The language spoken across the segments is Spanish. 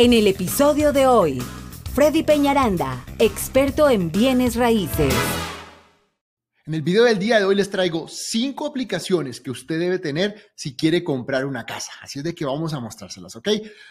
En el episodio de hoy, Freddy Peñaranda, experto en bienes raíces. En el video del día de hoy les traigo cinco aplicaciones que usted debe tener si quiere comprar una casa. Así es de que vamos a mostrárselas, ¿ok?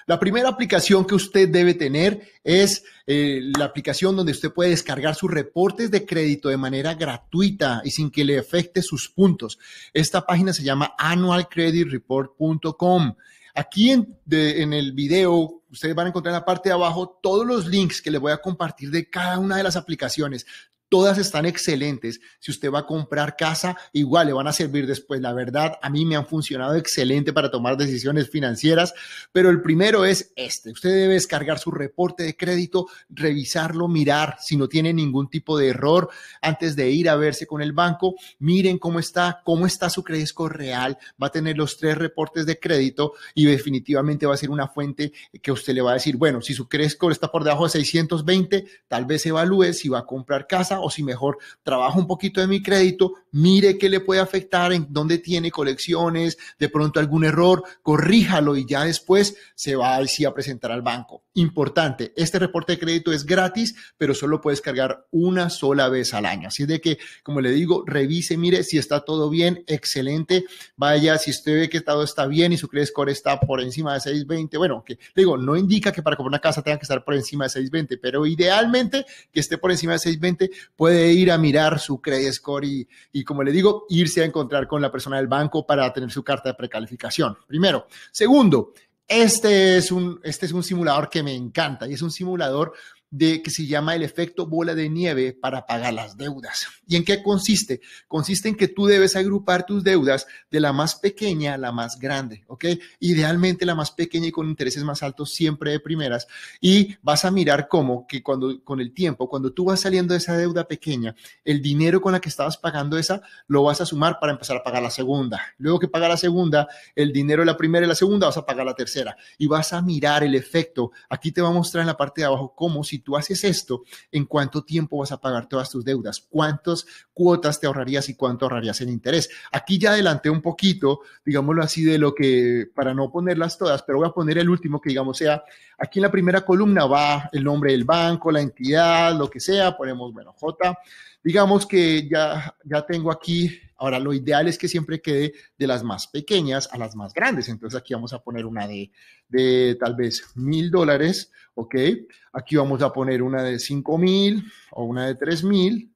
La primera aplicación que usted debe tener es eh, la aplicación donde usted puede descargar sus reportes de crédito de manera gratuita y sin que le afecte sus puntos. Esta página se llama annualcreditreport.com. Aquí en, en, el video ustedes van a encontrar en la parte de abajo todos los links que les voy a compartir de cada una de las aplicaciones. Todas están excelentes. Si usted va a comprar casa, igual le van a servir después. La verdad, a mí me han funcionado excelente para tomar decisiones financieras, pero el primero es este. Usted debe descargar su reporte de crédito, revisarlo, mirar si no tiene ningún tipo de error antes de ir a verse con el banco. Miren cómo está, cómo está su crédito real. Va a tener los tres reportes de crédito y definitivamente va a ser una fuente que usted le va a decir, bueno, si su crédito está por debajo de 620, tal vez evalúe si va a comprar casa o si mejor trabajo un poquito de mi crédito, mire qué le puede afectar, en dónde tiene colecciones, de pronto algún error, corríjalo y ya después se va así a presentar al banco. Importante, este reporte de crédito es gratis, pero solo puedes cargar una sola vez al año. Así de que, como le digo, revise, mire si está todo bien, excelente. Vaya, si usted ve que todo está bien y su credit score está por encima de 620, bueno, que digo, no indica que para comprar una casa tenga que estar por encima de 620, pero idealmente que esté por encima de 620 puede ir a mirar su credit score y, y, como le digo, irse a encontrar con la persona del banco para tener su carta de precalificación. Primero. Segundo, este es un, este es un simulador que me encanta y es un simulador de que se llama el efecto bola de nieve para pagar las deudas. ¿Y en qué consiste? Consiste en que tú debes agrupar tus deudas de la más pequeña a la más grande, ¿ok? Idealmente la más pequeña y con intereses más altos siempre de primeras y vas a mirar cómo que cuando con el tiempo, cuando tú vas saliendo de esa deuda pequeña, el dinero con la que estabas pagando esa lo vas a sumar para empezar a pagar la segunda. Luego que paga la segunda, el dinero de la primera y la segunda vas a pagar la tercera y vas a mirar el efecto. Aquí te va a mostrar en la parte de abajo cómo si tú haces esto, ¿en cuánto tiempo vas a pagar todas tus deudas? ¿Cuántas cuotas te ahorrarías y cuánto ahorrarías en interés? Aquí ya adelanté un poquito, digámoslo así, de lo que, para no ponerlas todas, pero voy a poner el último que digamos sea, aquí en la primera columna va el nombre del banco, la entidad, lo que sea, ponemos, bueno, J. Digamos que ya, ya tengo aquí Ahora, lo ideal es que siempre quede de las más pequeñas a las más grandes. Entonces, aquí vamos a poner una de, de tal vez mil dólares, ¿ok? Aquí vamos a poner una de cinco mil o una de tres mil.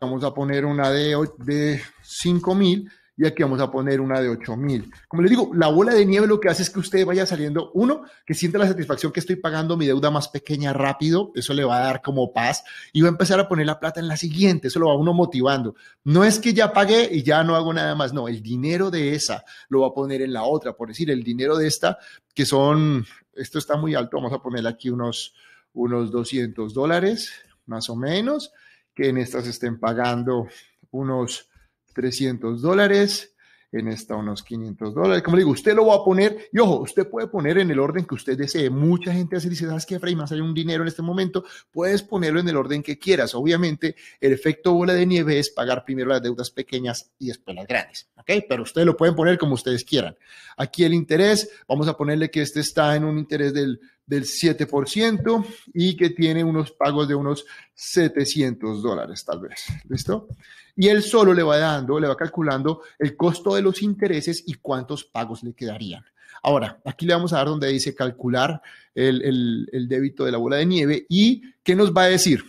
Vamos a poner una de, de cinco mil y aquí vamos a poner una de 8000. Como les digo, la bola de nieve lo que hace es que usted vaya saliendo, uno, que sienta la satisfacción que estoy pagando mi deuda más pequeña rápido, eso le va a dar como paz y va a empezar a poner la plata en la siguiente, eso lo va uno motivando. No es que ya pagué y ya no hago nada más, no, el dinero de esa lo va a poner en la otra, por decir, el dinero de esta, que son, esto está muy alto, vamos a poner aquí unos, unos 200 dólares, más o menos, que en estas estén pagando unos 300 dólares, en esta unos 500 dólares. Como digo, usted lo va a poner, y ojo, usted puede poner en el orden que usted desee. Mucha gente así dice, ¿sabes qué, Fray? Más hay un dinero en este momento, puedes ponerlo en el orden que quieras. Obviamente, el efecto bola de nieve es pagar primero las deudas pequeñas y después las grandes, ¿ok? Pero ustedes lo pueden poner como ustedes quieran. Aquí el interés, vamos a ponerle que este está en un interés del del 7% y que tiene unos pagos de unos 700 dólares tal vez. ¿Listo? Y él solo le va dando, le va calculando el costo de los intereses y cuántos pagos le quedarían. Ahora, aquí le vamos a dar donde dice calcular el, el, débito de la bola de nieve y ¿qué nos va a decir?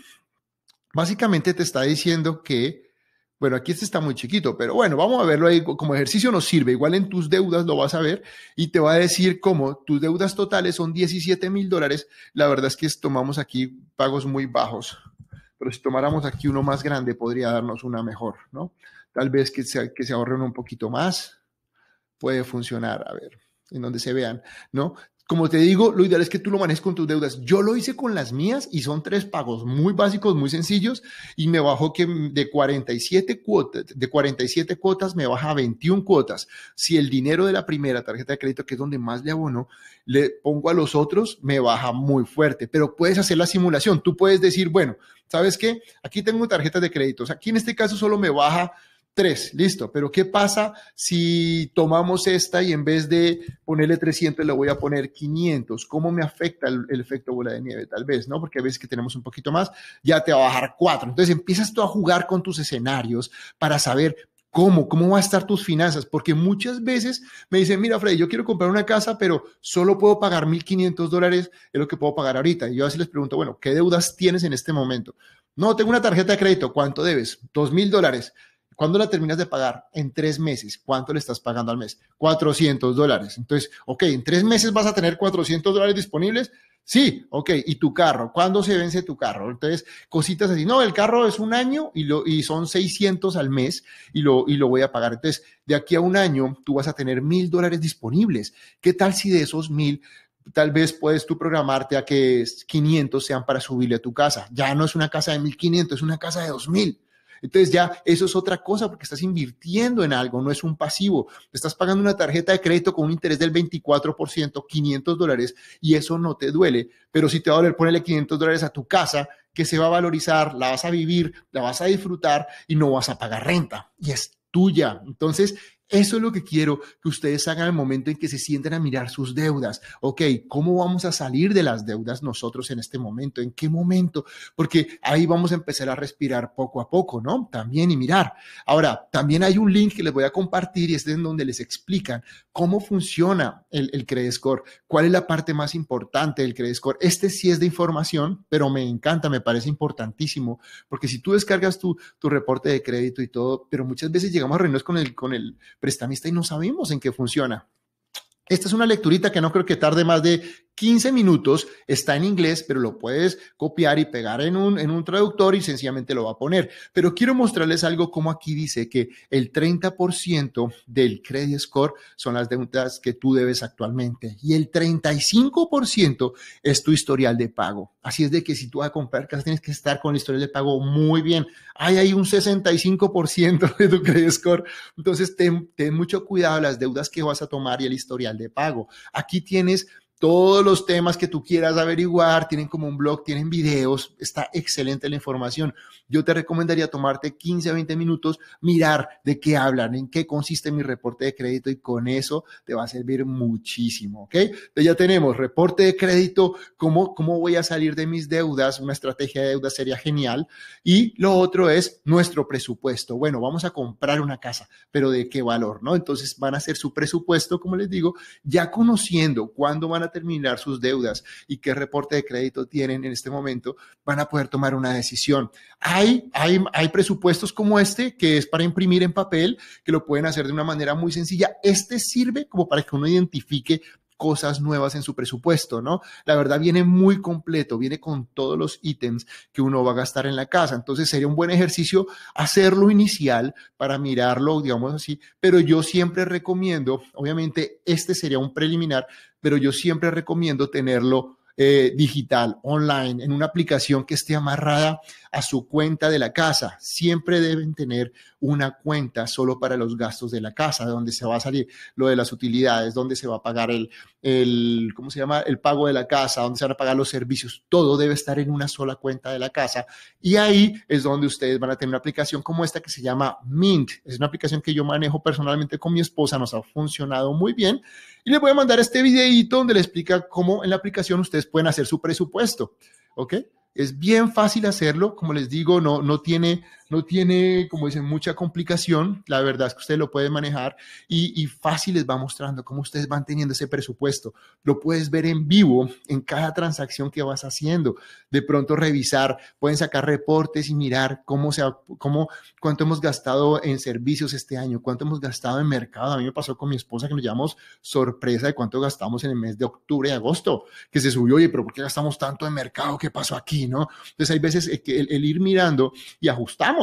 Básicamente te está diciendo que bueno, aquí este está muy chiquito, pero bueno, vamos a verlo ahí como ejercicio nos sirve. Igual en tus deudas lo vas a ver y te va a decir cómo tus deudas totales son 17 mil dólares. La verdad es que tomamos aquí pagos muy bajos, pero si tomáramos aquí uno más grande podría darnos una mejor, ¿no? Tal vez que se, que se ahorren un poquito más, puede funcionar, a ver, en donde se vean, ¿no? Como te digo, lo ideal es que tú lo manejes con tus deudas. Yo lo hice con las mías y son tres pagos muy básicos, muy sencillos y me bajó que de 47 cuotas, de 47 cuotas me baja a 21 cuotas. Si el dinero de la primera tarjeta de crédito, que es donde más le abono, le pongo a los otros, me baja muy fuerte, pero puedes hacer la simulación. Tú puedes decir, bueno, ¿sabes qué? Aquí tengo tarjetas de créditos. Aquí en este caso solo me baja Tres, listo. Pero ¿qué pasa si tomamos esta y en vez de ponerle 300 le voy a poner 500? ¿Cómo me afecta el, efecto bola de nieve? Tal vez, ¿no? Porque a veces que tenemos un poquito más, ya te va a bajar 4. Entonces empiezas tú a jugar con tus escenarios para saber ¿Cómo? ¿Cómo va a estar tus finanzas? Porque muchas veces me dicen, mira, Freddy, yo quiero comprar una casa, pero solo puedo pagar 1.500 dólares, es lo que puedo pagar ahorita. Y yo así les pregunto, bueno, ¿qué deudas tienes en este momento? No, tengo una tarjeta de crédito, ¿cuánto debes? 2.000 dólares. ¿Cuándo la terminas de pagar? En tres meses. ¿Cuánto le estás pagando al mes? 400 dólares. Entonces, ok, en tres meses vas a tener 400 dólares disponibles. Sí, ok. ¿Y tu carro? ¿Cuándo se vence tu carro? Entonces, cositas así. No, el carro es un año y, lo, y son 600 al mes y lo, y lo voy a pagar. Entonces, de aquí a un año, tú vas a tener mil dólares disponibles. ¿Qué tal si de esos mil tal vez puedes tú programarte a que 500 sean para subirle a tu casa. Ya no es una casa de 1500, es una casa de 2000. Entonces ya eso es otra cosa porque estás invirtiendo en algo, no es un pasivo. Estás pagando una tarjeta de crédito con un interés del 24%, 500 dólares, y eso no te duele. Pero si te va a doler ponerle 500 dólares a tu casa, que se va a valorizar, la vas a vivir, la vas a disfrutar y no vas a pagar renta. Y es tuya. Entonces, eso es lo que quiero que ustedes hagan al momento en que se sienten a mirar sus deudas. Ok, ¿cómo vamos a salir de las deudas nosotros en este momento? ¿En qué momento? Porque ahí vamos a empezar a respirar poco a poco, ¿no? También y mirar. Ahora, también hay un link que les voy a compartir y es en donde les explican cómo funciona el, el Credit Score, cuál es la parte más importante del Credit Score. Este sí es de información, pero me encanta, me parece importantísimo, porque si tú descargas tu, tu reporte de crédito y todo, pero muchas veces llegamos a reuniones con el, con el prestamista y no sabemos en qué funciona. Esta es una lecturita que no creo que tarde más de 15 minutos, está en inglés, pero lo puedes copiar y pegar en un, en un traductor y sencillamente lo va a poner. Pero quiero mostrarles algo como aquí dice que el 30% del credit score son las deudas que tú debes actualmente y el 35% es tu historial de pago. Así es de que si tú vas a comprar casa tienes que estar con el historial de pago muy bien. Hay un 65% de tu credit score. Entonces ten, ten mucho cuidado las deudas que vas a tomar y el historial de pago. Aquí tienes todos los temas que tú quieras averiguar, tienen como un blog, tienen videos, está excelente la información. Yo te recomendaría tomarte 15 a 20 minutos, mirar de qué hablan, en qué consiste mi reporte de crédito y con eso te va a servir muchísimo, ¿ok? Entonces ya tenemos reporte de crédito, cómo, cómo voy a salir de mis deudas, una estrategia de deuda sería genial. Y lo otro es nuestro presupuesto. Bueno, vamos a comprar una casa, pero ¿de qué valor, no? Entonces van a hacer su presupuesto, como les digo, ya conociendo cuándo van a terminar sus deudas y qué reporte de crédito tienen en este momento, van a poder tomar una decisión. Hay, hay, hay presupuestos como este que es para imprimir en papel, que lo pueden hacer de una manera muy sencilla. Este sirve como para que uno identifique cosas nuevas en su presupuesto, ¿no? La verdad viene muy completo, viene con todos los ítems que uno va a gastar en la casa. Entonces sería un buen ejercicio hacerlo inicial para mirarlo, digamos así, pero yo siempre recomiendo, obviamente este sería un preliminar, pero yo siempre recomiendo tenerlo eh, digital, online, en una aplicación que esté amarrada a su cuenta de la casa. Siempre deben tener una cuenta solo para los gastos de la casa, de donde se va a salir lo de las utilidades, donde se va a pagar el, el, ¿cómo se llama? El pago de la casa, donde se van a pagar los servicios. Todo debe estar en una sola cuenta de la casa. Y ahí es donde ustedes van a tener una aplicación como esta que se llama Mint. Es una aplicación que yo manejo personalmente con mi esposa, nos ha funcionado muy bien. Y les voy a mandar este videito donde le explica cómo en la aplicación ustedes pueden hacer su presupuesto. ¿Ok? Es bien fácil hacerlo, como les digo, no, no tiene no tiene, como dicen, mucha complicación. La verdad es que usted lo puede manejar y, y, fácil les va mostrando cómo ustedes van teniendo ese presupuesto. Lo puedes ver en vivo en cada transacción que vas haciendo. De pronto revisar, pueden sacar reportes y mirar cómo se, cómo, cuánto hemos gastado en servicios este año, cuánto hemos gastado en mercado. A mí me pasó con mi esposa que nos llamamos sorpresa de cuánto gastamos en el mes de octubre y agosto, que se subió, oye, pero ¿por qué gastamos tanto en mercado? ¿Qué pasó aquí? ¿No? Entonces hay veces el, el ir mirando y ajustamos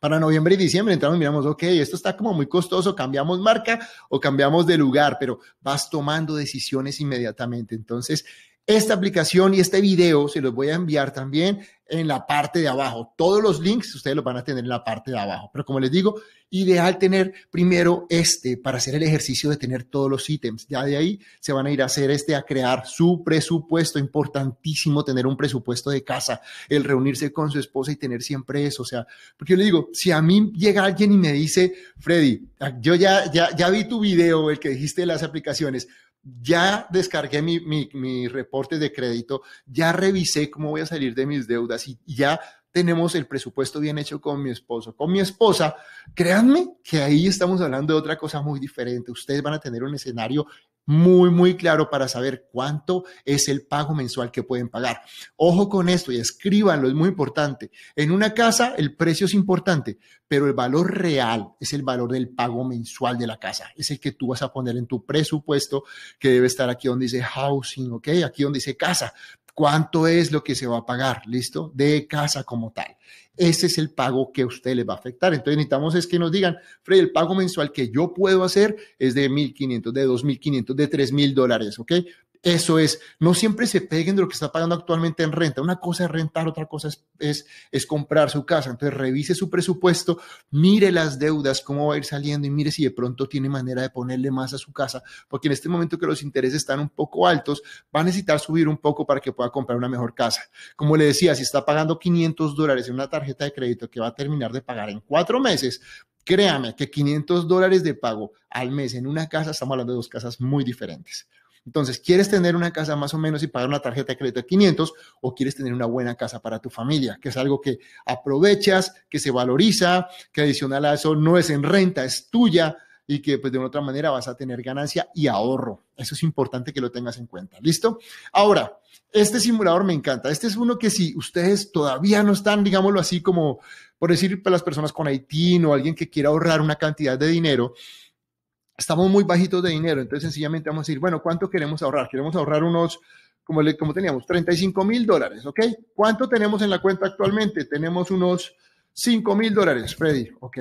para noviembre y diciembre entramos y miramos, ok, esto está como muy costoso, cambiamos marca o cambiamos de lugar, pero vas tomando decisiones inmediatamente. Entonces, esta aplicación y este video se los voy a enviar también en la parte de abajo. Todos los links ustedes los van a tener en la parte de abajo. Pero como les digo, ideal tener primero este para hacer el ejercicio de tener todos los ítems. Ya de ahí se van a ir a hacer este, a crear su presupuesto. Importantísimo tener un presupuesto de casa, el reunirse con su esposa y tener siempre eso. O sea, porque le digo, si a mí llega alguien y me dice, Freddy, yo ya, ya, ya vi tu video, el que dijiste de las aplicaciones, ya descargué mi, reporte de crédito, ya revisé cómo voy a salir de mis deudas y ya tenemos el presupuesto bien hecho con mi esposo. Con mi esposa, créanme que ahí estamos hablando de otra cosa muy diferente. Ustedes van a tener un escenario muy, muy claro para saber cuánto es el pago mensual que pueden pagar. Ojo con esto y escríbanlo, es muy importante. En una casa el precio es importante, pero el valor real es el valor del pago mensual de la casa. Es el que tú vas a poner en tu presupuesto que debe estar aquí donde dice housing, ¿ok? Aquí donde dice casa cuánto es lo que se va a pagar, ¿listo? De casa como tal. Ese es el pago que a usted le va a afectar. Entonces necesitamos es que nos digan, Fred, el pago mensual que yo puedo hacer es de 1.500, de 2.500, de 3.000 dólares, ¿ok? Eso es, no siempre se peguen de lo que está pagando actualmente en renta. Una cosa es rentar, otra cosa es, es, comprar su casa. Entonces revise su presupuesto, mire las deudas, cómo va a ir saliendo y mire si de pronto tiene manera de ponerle más a su casa, porque en este momento que los intereses están un poco altos, va a necesitar subir un poco para que pueda comprar una mejor casa. Como le decía, si está pagando 500 dólares en una tarjeta de crédito que va a terminar de pagar en cuatro meses, créame que 500 dólares de pago al mes en una casa, estamos hablando de dos casas muy diferentes. Entonces, ¿quieres tener una casa más o menos y pagar una tarjeta de crédito de 500 o quieres tener una buena casa para tu familia? Que es algo que aprovechas, que se valoriza, que adicional a eso no es en renta, es tuya y que pues de una otra manera vas a tener ganancia y ahorro. Eso es importante que lo tengas en cuenta. ¿Listo? Ahora, este simulador me encanta. Este es uno que si ustedes todavía no están, digámoslo así como por decir para las personas con Haití o alguien que quiera ahorrar una cantidad de dinero, estamos muy bajitos de dinero, entonces sencillamente vamos a decir, bueno, ¿cuánto queremos ahorrar? Queremos ahorrar unos, como, como teníamos, 35 mil dólares, ¿ok? ¿Cuánto tenemos en la cuenta actualmente? Tenemos unos 5 mil dólares, Freddy, ¿ok?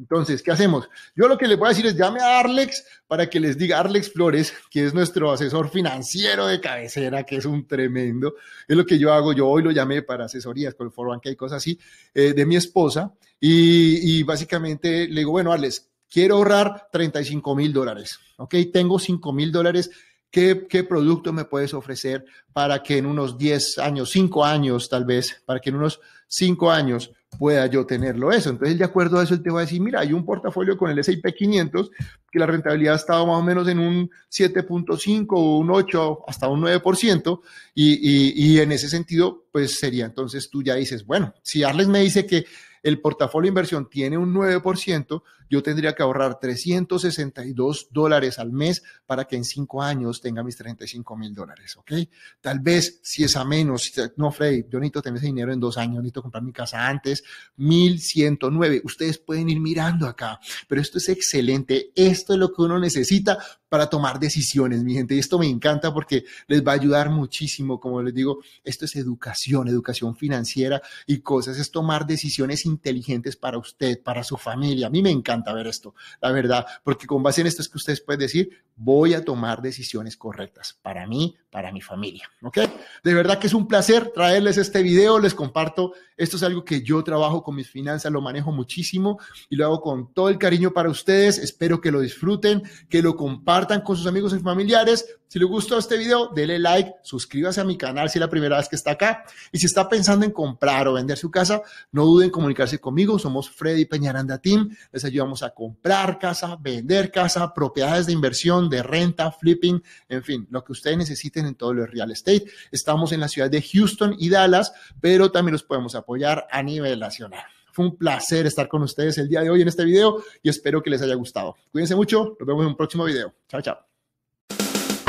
Entonces, ¿qué hacemos? Yo lo que les voy a decir es llame a Arlex para que les diga Arlex Flores, que es nuestro asesor financiero de cabecera, que es un tremendo. Es lo que yo hago. Yo hoy lo llamé para asesorías con el Foro y cosas así, eh, de mi esposa. Y, y, básicamente le digo, bueno, Arlex, quiero ahorrar 35 mil dólares, ¿ok? Tengo 5 mil dólares. ¿Qué, ¿Qué producto me puedes ofrecer para que en unos 10 años, 5 años tal vez, para que en unos 5 años pueda yo tenerlo eso? Entonces, de acuerdo a eso, él te va a decir, mira, hay un portafolio con el S&P 500 que la rentabilidad ha estado más o menos en un 7.5 o un 8 hasta un 9% y, y, y en ese sentido, pues sería entonces tú ya dices, bueno, si Arles me dice que el portafolio de inversión tiene un 9%, yo tendría que ahorrar 362 dólares al mes para que en cinco años tenga mis 35 mil dólares, ¿ok? Tal vez si es a menos, no, Freddy, yo necesito tener ese dinero en dos años, necesito comprar mi casa antes, 1109. Ustedes pueden ir mirando acá, pero esto es excelente. Esto es lo que uno necesita para tomar decisiones, mi gente. Y esto me encanta porque les va a ayudar muchísimo. Como les digo, esto es educación, educación financiera y cosas. Es tomar decisiones inteligentes para usted, para su familia. A mí me encanta ver esto, la verdad, porque con base en esto es que ustedes pueden decir, voy a tomar decisiones correctas para mí, para mi familia, ¿ok? De verdad que es un placer traerles este video, les comparto, esto es algo que yo trabajo con mis finanzas, lo manejo muchísimo y lo hago con todo el cariño para ustedes, espero que lo disfruten, que lo compartan con sus amigos y familiares. Si les gustó este video, dele like, suscríbase a mi canal si es la primera vez que está acá y si está pensando en comprar o vender su casa, no duden en comunicarse conmigo, somos Freddy Peñaranda Team, les ayudamos a comprar casa, vender casa, propiedades de inversión, de renta, flipping, en fin, lo que ustedes necesiten en todo el real estate. Estamos en la ciudad de Houston y Dallas, pero también los podemos apoyar a nivel nacional. Fue un placer estar con ustedes el día de hoy en este video y espero que les haya gustado. Cuídense mucho, nos vemos en un próximo video. Chao, chao.